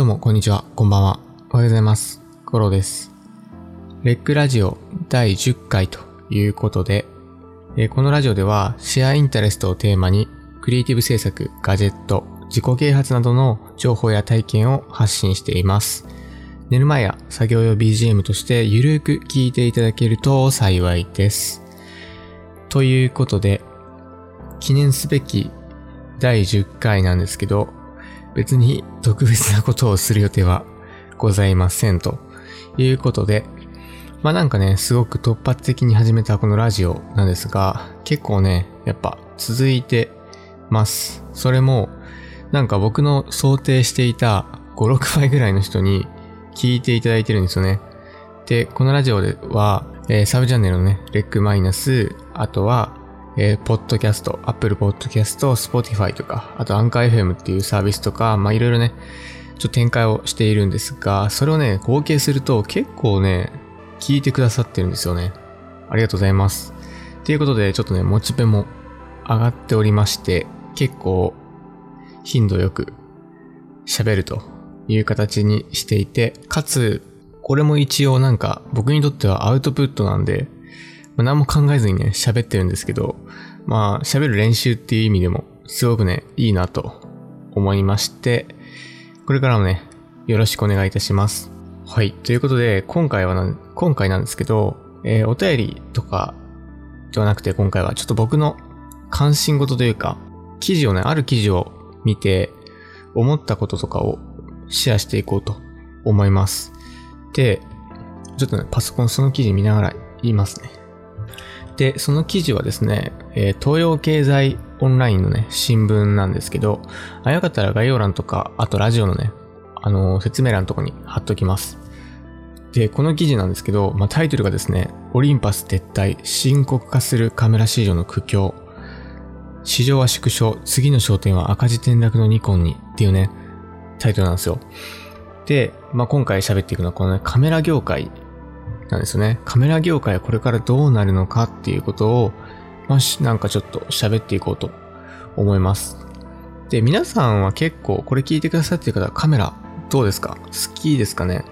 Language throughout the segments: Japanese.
どうも、こんにちは。こんばんは。おはようございます。コロです。レックラジオ第10回ということで、えこのラジオでは、シェアインタレストをテーマに、クリエイティブ制作、ガジェット、自己啓発などの情報や体験を発信しています。寝る前や作業用 BGM としてゆるく聞いていただけると幸いです。ということで、記念すべき第10回なんですけど、別に特別なことをする予定はございませんということで、まあなんかね、すごく突発的に始めたこのラジオなんですが、結構ね、やっぱ続いてます。それも、なんか僕の想定していた5、6倍ぐらいの人に聞いていただいてるんですよね。で、このラジオでは、えーサブチャンネルのね、レックマイナス、あとは、えーポッドキャスト、Apple Podcast、Spotify とか、あとアンカー FM っていうサービスとか、まあいろいろね、ちょっと展開をしているんですが、それをね、合計すると結構ね、聞いてくださってるんですよね。ありがとうございます。ということで、ちょっとね、モチベも上がっておりまして、結構頻度よく喋るという形にしていて、かつ、これも一応なんか僕にとってはアウトプットなんで、まあ、何も考えずにね、喋ってるんですけど、まあ、喋る練習っていう意味でも、すごくね、いいなと思いまして、これからもね、よろしくお願いいたします。はい。ということで、今回はな、今回なんですけど、えーお便りとかではなくて、今回はちょっと僕の関心事というか、記事をね、ある記事を見て、思ったこととかをシェアしていこうと思います。で、ちょっとね、パソコンその記事見ながら言いますね。で、その記事はですね、えー東洋経済オンラインのね、新聞なんですけど、あ、よかったら概要欄とか、あとラジオのね、あのー説明欄のとこに貼っときます。で、この記事なんですけど、まあ、タイトルがですね、オリンパス撤退、深刻化するカメラ市場の苦境。市場は縮小、次の焦点は赤字転落のニコンにっていうね、タイトルなんですよ。で、まあ、今回喋っていくのはこのね、カメラ業界なんですよね。カメラ業界はこれからどうなるのかっていうことを、ま、しなんかちょっと喋っていこうと思います。で、皆さんは結構これ聞いてくださってる方、カメラどうですか？好きですかね？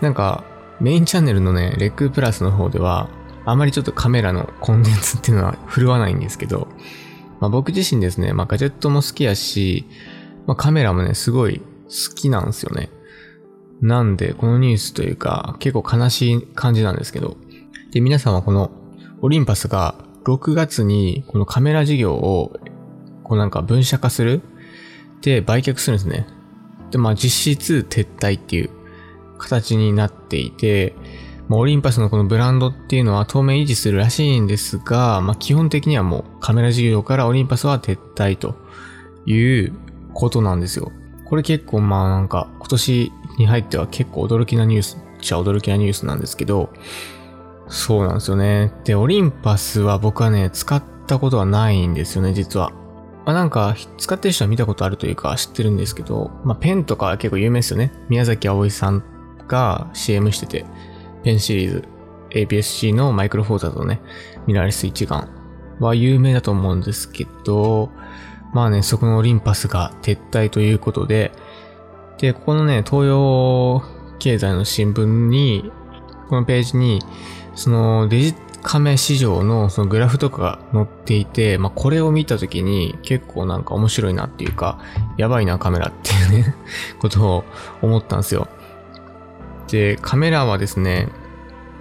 なんか、メインチャンネルのね、レックプラスの方では、あまりちょっとカメラのコンテンツっていうのは振るわないんですけど、まあ僕自身ですね、まあガジェットも好きやし、まあカメラもね、すごい好きなんですよね。なんで、このニュースというか、結構悲しい感じなんですけど。で、皆さんはこの、オリンパスが6月にこのカメラ事業を、こうなんか分社化する？で、売却するんですね。で、まあ実質撤退っていう形になっていて、まあ、オリンパスのこのブランドっていうのは当面維持するらしいんですが、まあ、基本的にはもうカメラ事業からオリンパスは撤退ということなんですよ。これ結構まあなんか今年に入っては結構驚きなニュースっちゃ驚きなニュースなんですけど、そうなんですよね。で、オリンパスは僕はね、使ったことはないんですよね、実は。まあ、なんか、使ってる人は見たことあるというか知ってるんですけど、まあ、ペンとか結構有名ですよね。宮崎葵さんが CM してて、ペンシリーズ、APS-C のマイクロフォーザーとね、ミラーレス一眼は有名だと思うんですけど、まあね、そこのオリンパスが撤退ということで、で、ここのね、東洋経済の新聞に、このページに、そのデジカメ市場のそのグラフとかが載っていて、まあこれを見たときに結構なんか面白いなっていうか、やばいなカメラっていうね、ことを思ったんですよ。で、カメラはですね、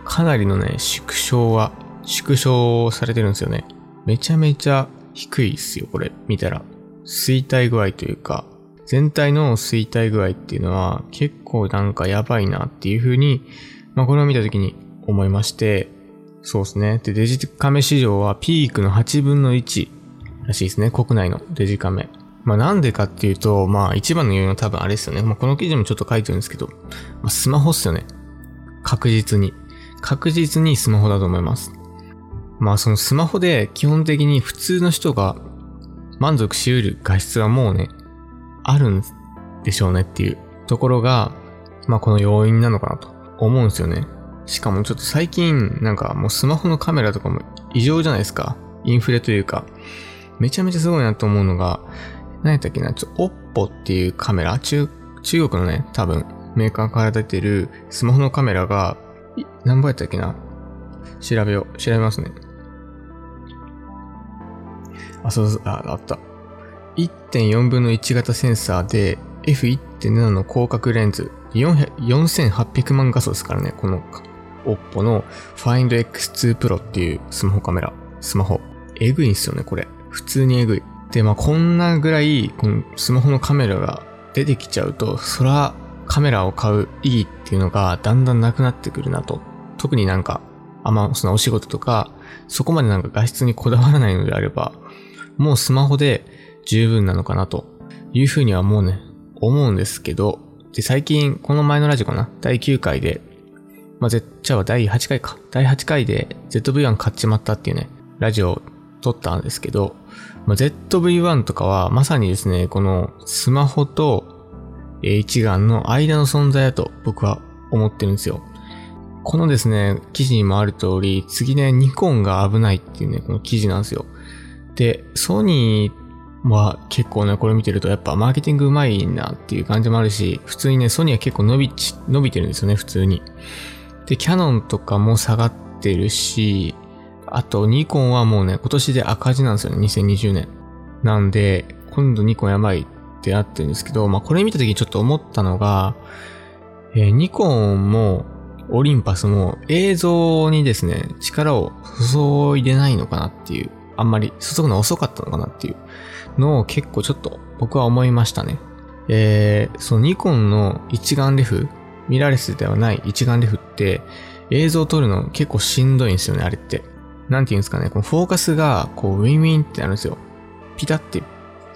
かなりのね、縮小は、縮小されてるんですよね。めちゃめちゃ低いっすよ、これ、見たら。衰退具合というか、全体の衰退具合っていうのは結構なんかやばいなっていう風に、まあこれを見たときに思いまして、そうですね。で、デジカメ市場はピークの8分の1らしいですね。国内のデジカメ。まあなんでかっていうと、まあ一番の要因は多分あれですよね。まあこの記事もちょっと書いてるんですけど、まあ、スマホっすよね。確実に。確実にスマホだと思います。まあそのスマホで基本的に普通の人が満足し得る画質はもうね、あるんでしょうねっていうところが、まあこの要因なのかなと思うんですよね。しかもちょっと最近なんかもうスマホのカメラとかも異常じゃないですか。インフレというか。めちゃめちゃすごいなと思うのが、何やったっけな、ちょ、オッポっていうカメラ、中、中国のね、多分、メーカーから出てるスマホのカメラが、何倍やったっけな？調べよう。調べますね。あ、そうそう、あ、あった。1.4分の1型センサーで F1.7 の広角レンズ4800万画素ですからね、この Oppo の Find X2 Pro っていうスマホカメラ、スマホ。えぐいんすよね、これ。普通にえぐい。で、まあこんなぐらい、このスマホのカメラが出てきちゃうと、そらカメラを買う意義っていうのがだんだんなくなってくるなと。特になんか、あんまそのお仕事とか、そこまでなんか画質にこだわらないのであれば、もうスマホで十分なのかなというふうにはもうね、思うんですけど、で、最近、この前のラジオかな第9回で、まあ、Z、じゃあ第8回か。第8回で ZV-1 買っちまったっていうね、ラジオを撮ったんですけど、まあ、ZV-1 とかはまさにですね、このスマホと一眼の間の存在だと僕は思ってるんですよ。このですね、記事にもある通り、次ね、ニコンが危ないっていうね、この記事なんですよ。で、ソニーは結構ね、これ見てるとやっぱマーケティングうまいなっていう感じもあるし、普通にね、ソニーは結構伸び、伸びてるんですよね、普通に。で、キャノンとかも下がってるし、あとニコンはもうね、今年で赤字なんですよね、2020年。なんで、今度ニコンやばいってなってるんですけど、まあこれ見た時にちょっと思ったのが、えー、ニコンもオリンパスも映像にですね、力を注いでないのかなっていう、あんまり注ぐの遅かったのかなっていうのを結構ちょっと僕は思いましたね。えー、そのニコンの一眼レフ、ミラーレスではない一眼レフって映像を撮るの結構しんどいんですよね、あれって。なんて言うんですかね、このフォーカスがこうウィンウィンってなるんですよ。ピタって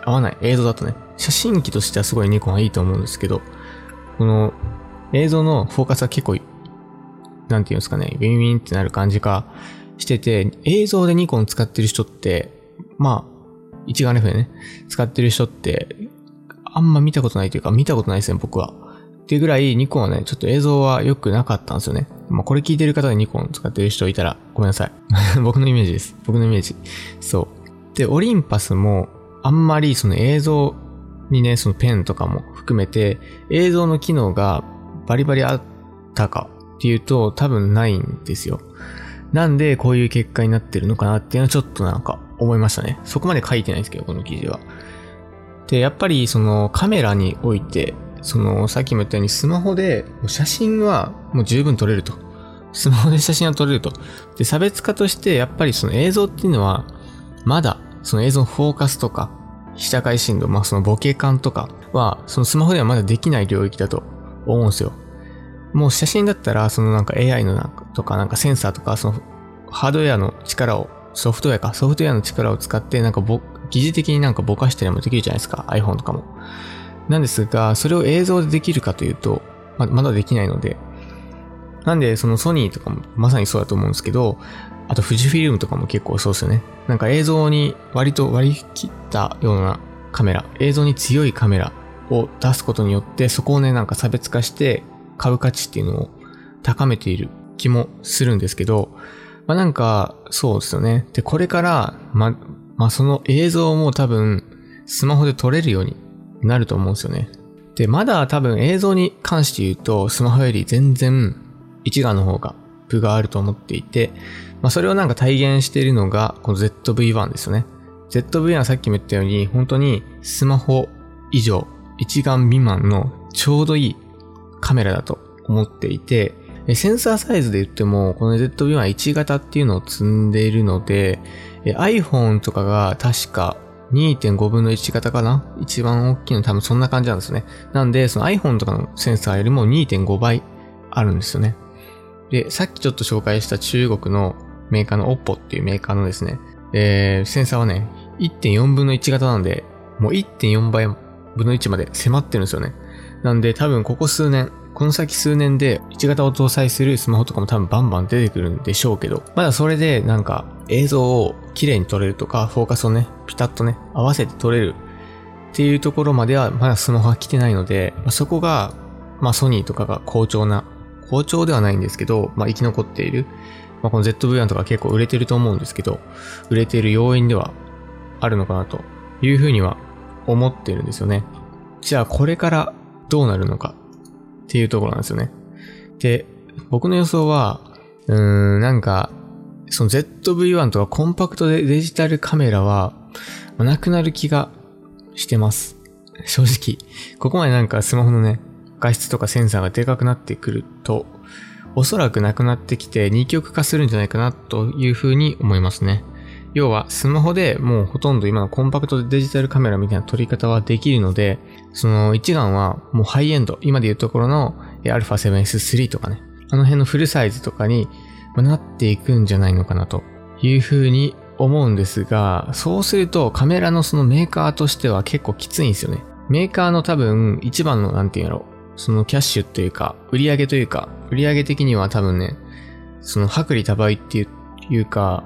合わない映像だとね。写真機としてはすごいニコンはいいと思うんですけど、この映像のフォーカスは結構、なんていうんですかね、ウィンウィンってなる感じがしてて、映像でニコン使ってる人って、まあ、一眼レフでね、使ってる人って、あんま見たことないというか、見たことないですね、僕は。っていうぐらい、ニコンはね、ちょっと映像は良くなかったんですよね。まあ、これ聞いてる方でニコン使ってる人いたら、ごめんなさい。僕のイメージです。僕のイメージ。そう。で、オリンパスも、あんまりその映像にね、そのペンとかも含めて、映像の機能がバリバリあったかっていうと多分ないんですよ。なんでこういう結果になってるのかなっていうのはちょっとなんか思いましたね。そこまで書いてないんですけど、この記事は。で、やっぱりそのカメラにおいて、そのさっきも言ったようにスマホで写真はもう十分撮れると。スマホで写真は撮れると。で、差別化としてやっぱりその映像っていうのはまだその映像のフォーカスとか被写界深度、まあそのボケ感とかは、そのスマホではまだできない領域だと思うんですよ。もう写真だったら、そのなんか AI のなんかとかなんかセンサーとか、そのハードウェアの力を、ソフトウェアか、ソフトウェアの力を使って、なんかぼ、疑似的になんかぼかしたりもできるじゃないですか、iPhone とかも。なんですが、それを映像でできるかというと、ままだできないので、なんで、そのソニーとかもまさにそうだと思うんですけど、あと富士フィルムとかも結構そうですよね。なんか映像に割と割り切ったようなカメラ、映像に強いカメラを出すことによって、そこをね、なんか差別化して買う価値っていうのを高めている気もするんですけど、まあなんか、そうですよね。で、これから、ま、まあその映像も多分、スマホで撮れるようになると思うんですよね。で、まだ多分映像に関して言うと、スマホより全然一眼の方がプがあると思っていて、まあ、それをなんか体現しているのが、この ZV-1 ですよね。ZV-1 はさっきも言ったように、本当にスマホ以上、一眼未満のちょうどいいカメラだと思っていて、センサーサイズで言っても、この ZV-11 型っていうのを積んでいるので、iPhone とかが確か2.5分の1型かな？一番大きいの多分そんな感じなんですね。なんで、その iPhone とかのセンサーよりも2.5倍あるんですよね。で、さっきちょっと紹介した中国のメーカーの Oppo っていうメーカーのですね、えー、センサーはね、1.4分の1型なんで、もう1.4倍分の1まで迫ってるんですよね。なんで多分ここ数年、この先数年で1型を搭載するスマホとかも多分バンバン出てくるんでしょうけど、まだそれでなんか映像を綺麗に撮れるとか、フォーカスをね、ピタッとね、合わせて撮れるっていうところまではまだスマホは来てないので、まあ、そこが、まあソニーとかが好調な、好調ではないんですけど、まあ生き残っているまあ、この ZV-1 とか結構売れてると思うんですけど、売れている要因ではあるのかなというふうには思ってるんですよね。じゃあこれからどうなるのかっていうところなんですよね。で、僕の予想は、うーん、なんか、その ZV-1 とかコンパクトでデジタルカメラは、なくなる気がしてます。正直。ここまでなんかスマホのね、画質とかセンサーがでかくなってくると、おそらくなくなってきて二極化するんじゃないかなというふうに思いますね。要はスマホでもうほとんど今のコンパクトでデジタルカメラみたいな撮り方はできるので、その一眼はもうハイエンド、今でいうところの α7S3 とかね、あの辺のフルサイズとかになっていくんじゃないのかなというふうに思うんですが、そうするとカメラのそのメーカーとしては結構きついんですよね。メーカーの多分一番のなんていうんやろ、そのキャッシュっていうか、売り上げというか、売り上げ的には多分ね、その薄利多売っていうか、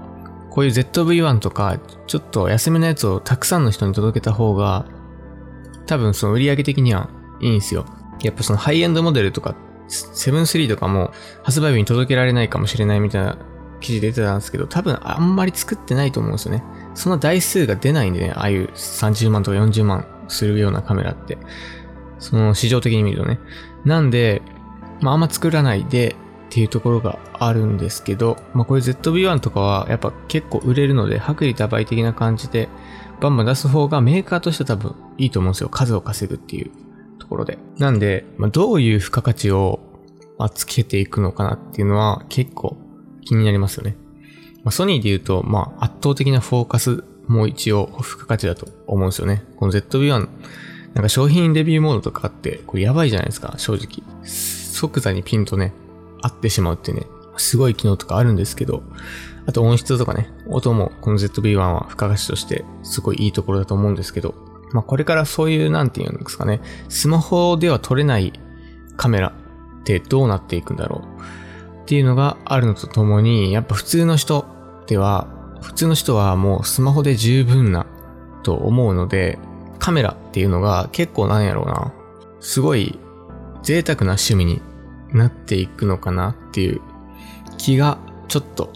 こういう ZV-1 とか、ちょっと安めのやつをたくさんの人に届けた方が、多分その売り上げ的にはいいんすよ。やっぱそのハイエンドモデルとか、7-3とかも発売日に届けられないかもしれないみたいな記事出てたんですけど、多分あんまり作ってないと思うんですよね。その台数が出ないんでね、ああいう30万とか40万するようなカメラって。その市場的に見るとね。なんで、まああんま作らないでっていうところがあるんですけど、まあこれ ZV-1 とかはやっぱ結構売れるので、薄利多売的な感じでバンバン出す方がメーカーとしては多分いいと思うんですよ。数を稼ぐっていうところで。なんで、まあ、どういう付加価値を、つけていくのかなっていうのは結構気になりますよね。まあ、ソニーで言うと、まあ圧倒的なフォーカスも一応付加価値だと思うんですよね。この ZV-1 なんか商品レビューモードとかあって、これやばいじゃないですか、正直。即座にピンとね、合ってしまうってね、すごい機能とかあるんですけど、あと音質とかね、音もこの ZV-1 は付加価値としてすごいいいところだと思うんですけど、まあこれからそういうなんて言うんですかね、スマホでは撮れないカメラってどうなっていくんだろうっていうのがあるのとともに、やっぱ普通の人では、普通の人はもうスマホで十分なと思うので、カメラっていうのが結構なんやろうな。すごい贅沢な趣味になっていくのかなっていう気がちょっと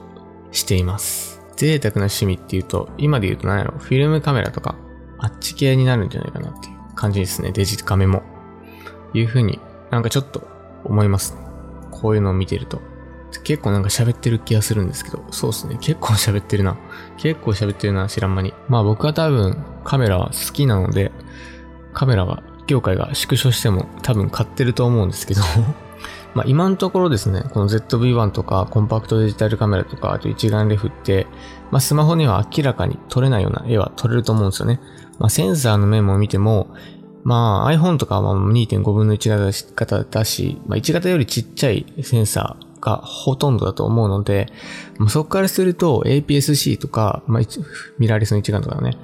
しています。贅沢な趣味っていうと、今で言うと何やろフィルムカメラとか、あっち系になるんじゃないかなっていう感じですね。デジカメも。いう風になんかちょっと思います。こういうのを見てると。結構なんか喋ってる気がするんですけど、そうですね。結構喋ってるな。結構喋ってるな、知らん間に。まあ僕は多分カメラは好きなので、カメラが、業界が縮小しても多分買ってると思うんですけどまあ今のところですね、この ZV-1 とかコンパクトデジタルカメラとか、あと一眼レフって、まあスマホには明らかに撮れないような絵は撮れると思うんですよね。まあセンサーの面も見ても、まあ iPhone とかは2.5分の1型だし、まあ1型よりちっちゃいセンサーがほとんどだと思うので、まあ、そこからすると APS-C とか、まあ、ミラーレスの一眼とかね、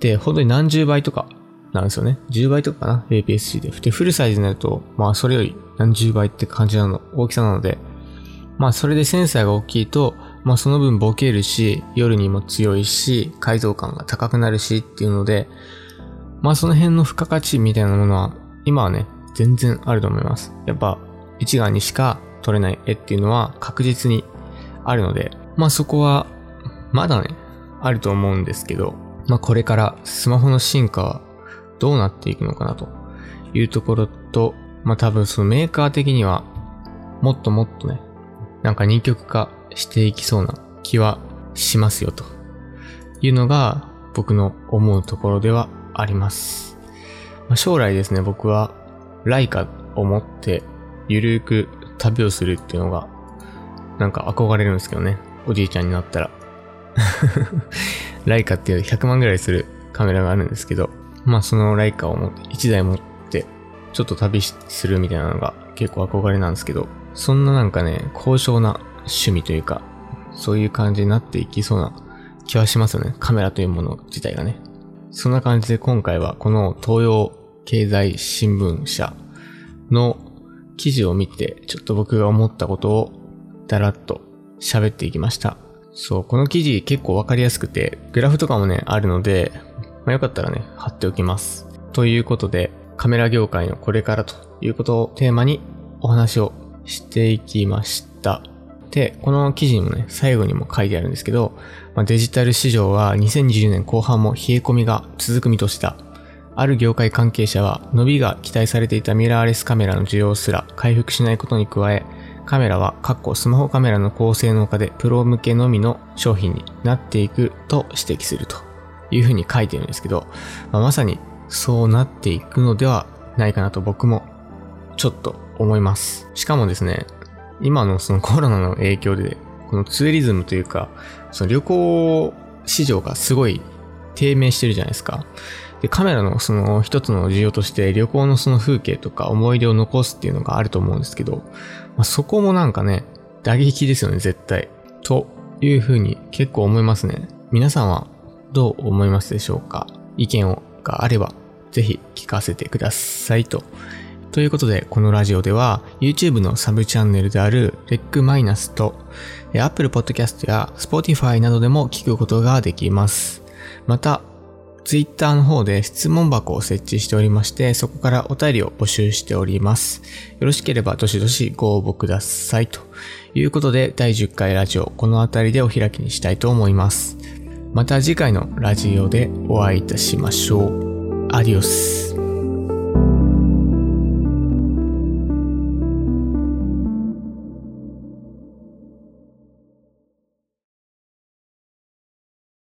で、本当に何十倍とかなんですよね。10倍とかかな ?APS-C で。で、フルサイズになると、まあそれより何十倍って感じなの、大きさなので、まあそれでセンサーが大きいと、まあその分ボケるし、夜にも強いし、解像感が高くなるしっていうので、まあその辺の付加価値みたいなものは、今はね、全然あると思います。やっぱ、一眼にしか撮れない絵っていうのは確実にあるので、まあそこは、まだね、あると思うんですけど、まあこれからスマホの進化はどうなっていくのかなというところと、まあ多分そのメーカー的にはもっともっとね、なんか二極化していきそうな気はしますよというのが僕の思うところではあります。まあ、将来ですね、僕はライカを持ってゆるーく旅をするっていうのがなんか憧れるんですけどね。おじいちゃんになったら。ライカっていう100万ぐらいするカメラがあるんですけど、まあそのライカを、1台持って、ちょっと旅するみたいなのが結構憧れなんですけど、そんななんかね、高尚な趣味というか、そういう感じになっていきそうな気はしますよね。カメラというもの自体がね。そんな感じで今回はこの東洋経済新聞社の記事を見て、ちょっと僕が思ったことをだらっと喋っていきました。そう、この記事結構わかりやすくて、グラフとかもね、あるので、まあ、よかったらね、貼っておきます。ということで、カメラ業界のこれからということをテーマにお話をしていきました。で、この記事にもね、最後にも書いてあるんですけど、まあ、デジタル市場は2020年後半も冷え込みが続く見通しだ。ある業界関係者は伸びが期待されていたミラーレスカメラの需要すら回復しないことに加え、カメラは、かっこスマホカメラの高性能化でプロ向けのみの商品になっていくと指摘するというふうに書いてるんですけど、まあ、まさにそうなっていくのではないかなと僕もちょっと思います。しかもですね、今のそのコロナの影響で、このツーリズムというか、その旅行市場がすごい低迷してるじゃないですか。で、カメラのその一つの需要として旅行のその風景とか思い出を残すっていうのがあると思うんですけど、まあ、そこもなんかね、打撃ですよね、絶対。というふうに結構思いますね。皆さんはどう思いますでしょうか？意見があれば、ぜひ聞かせてくださいと。ということで、このラジオでは YouTube のサブチャンネルである REC マイナスと Apple Podcast や Spotify などでも聞くことができます。また、Twitter の方で質問箱を設置しておりまして、そこからお便りを募集しております。よろしければどしどしご応募ください。ということで、第10回ラジオ、この辺りでお開きにしたいと思います。また次回のラジオでお会いいたしましょう。アディオス。